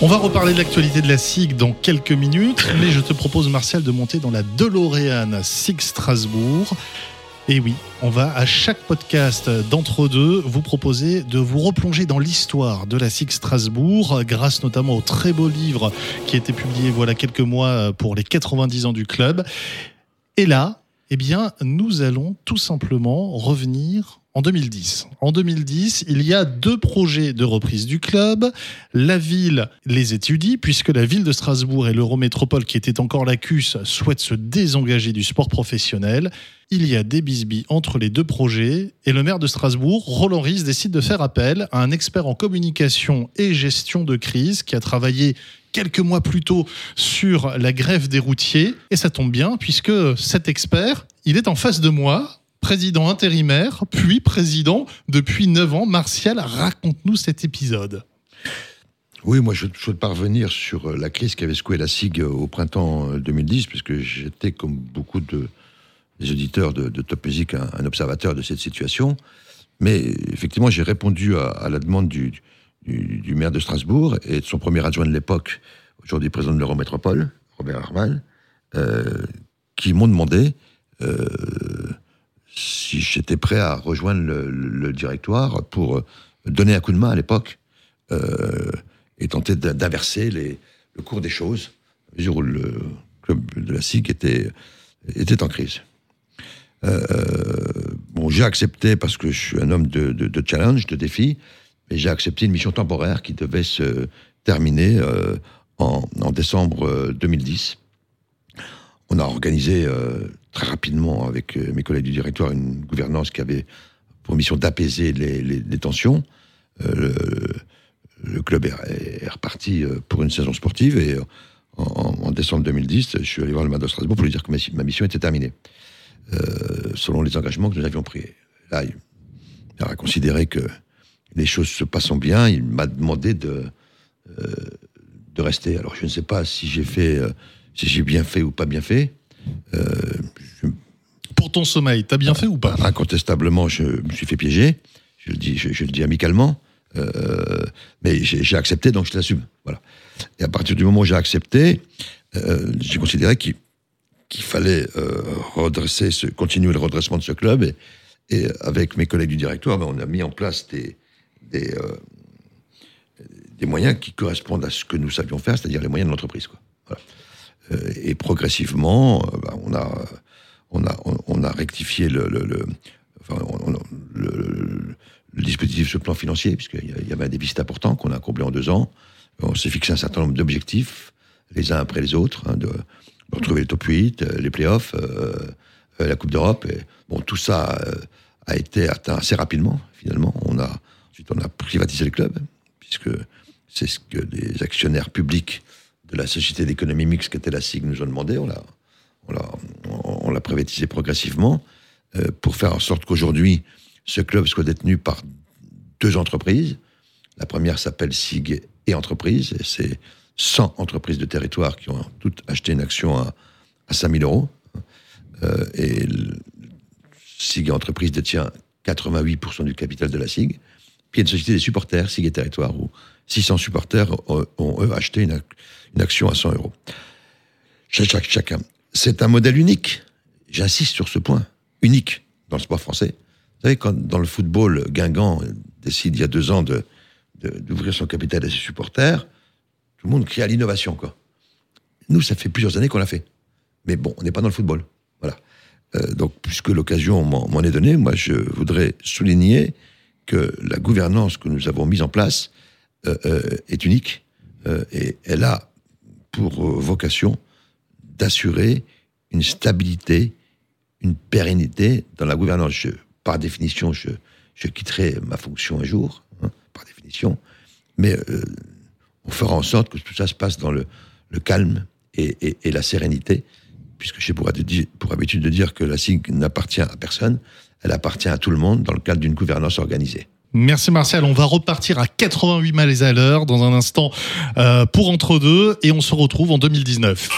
On va reparler de l'actualité de la SIG dans quelques minutes, mais je te propose, Martial, de monter dans la DeLorean SIG Strasbourg. Et oui, on va à chaque podcast d'entre-deux vous proposer de vous replonger dans l'histoire de la SIG Strasbourg, grâce notamment au très beau livre qui a été publié voilà quelques mois pour les 90 ans du club. Et là, eh bien, nous allons tout simplement revenir en 2010. En 2010, il y a deux projets de reprise du club. La ville les étudie, puisque la ville de Strasbourg et l'Eurométropole, qui était encore la CUS, souhaitent se désengager du sport professionnel. Il y a des bisbilles entre les deux projets, et le maire de Strasbourg, Roland Ries, décide de faire appel à un expert en communication et gestion de crise qui a travaillé quelques mois plus tôt sur la grève des routiers. Et ça tombe bien, puisque cet expert, il est en face de moi, président intérimaire, puis président depuis 9 ans. Martial, raconte-nous cet épisode. Oui, moi je souhaite parvenir sur la crise qui avait secoué la SIG au printemps 2010, puisque j'étais, comme beaucoup de, des auditeurs de, Top Music, un, observateur de cette situation. Mais effectivement, j'ai répondu à, la demande du, du, maire de Strasbourg et de son premier adjoint de l'époque, aujourd'hui président de l'Eurométropole, Robert Armal, euh, qui m'ont demandé euh, si j'étais prêt à rejoindre le, directoire pour donner un coup de main à l'époque euh, et tenter d'inverser le cours des choses, à mesure où le club de la SIG était, était en crise. bon, j'ai accepté parce que je suis un homme de, challenge, de défi, mais j'ai accepté une mission temporaire qui devait se terminer euh, en, décembre 2010. Euh, On a organisé euh, très rapidement avec mes collègues du directoire une gouvernance qui avait pour mission d'apaiser les, tensions. Le, club est, reparti pour une saison sportive et en, décembre 2010, je suis allé voir le maire de Strasbourg pour lui dire que ma, mission était terminée, selon les engagements que nous avions pris. Là, il a considéré que les choses se passant bien, il m'a demandé de, euh, de rester. Alors je ne sais pas si j'ai fait, euh, si j'ai bien fait ou pas bien fait. Euh, Ton sommeil, t'as bien fait ou pas? Incontestablement, je me suis fait piéger. Je le dis, je, le dis amicalement. mais j'ai accepté, donc je l'assume. Voilà. Et à partir du moment où j'ai accepté, j'ai considéré qu'il fallait redresser, ce, continuer le redressement de ce club. Et, avec mes collègues du directoire, ben, on a mis en place des, euh, moyens qui correspondent à ce que nous savions faire, c'est-à-dire les moyens de l'entreprise. Euh, et progressivement, euh, bah, on, a, on, a, on, a rectifié le, le, enfin, le, dispositif sur le plan financier, puisqu'il y avait un déficit important qu'on a comblé en deux ans. On s'est fixé un certain nombre d'objectifs, les uns après les autres, hein, de, retrouver le top 8, les playoffs, la Coupe d'Europe. Bon, tout ça a été atteint assez rapidement, finalement. On a, Ensuite, on a privatisé le club, puisque c'est ce que les actionnaires publics de la Société d'économie mixte, qui était la SIG, nous ont demandé. On on l'a, privatisé progressivement euh, pour faire en sorte qu'aujourd'hui, ce club soit détenu par deux entreprises. La première s'appelle SIG et Entreprises, et c'est 100 entreprises de territoire qui ont toutes acheté une action à, à 5000 euros. Euh, et SIG et Entreprises détient 88% du capital de la SIG. Puis il y a une société des supporters, Sigue Territoire, où 600 supporters ont, eux, acheté une, action à 100 euros. chacun. C'est un modèle unique. J'insiste sur ce point. Unique dans le sport français. Vous savez, quand dans le football, Guingamp décide il y a deux ans de, d'ouvrir son capital à ses supporters, tout le monde crie à l'innovation. Nous, ça fait plusieurs années qu'on l'a fait. Mais bon, on n'est pas dans le football. Voilà. Euh, donc, puisque l'occasion m'en est donnée, moi, je voudrais souligner que la gouvernance que nous avons mise en place euh, euh, est unique et elle a pour vocation d'assurer une stabilité, une pérennité dans la gouvernance. par définition, je, je, quitterai ma fonction un jour, hein, par définition, mais on fera en sorte que tout ça se passe dans le, le calme et, et, la sérénité, puisque j'ai pour, pour habitude de dire que la SIG n'appartient à personne, elle appartient à tout le monde dans le cadre d'une gouvernance organisée. Merci Martial, on va repartir à 88 miles à l'heure dans un instant euh, pour entre deux et on se retrouve en 2019.